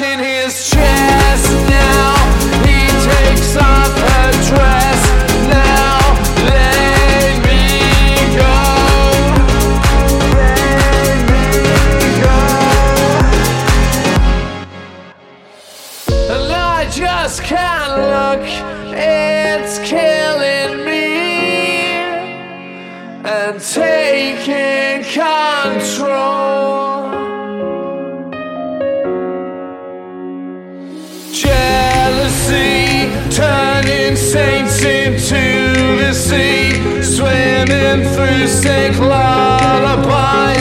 In his saints into the sea, swimming through sick lullaby.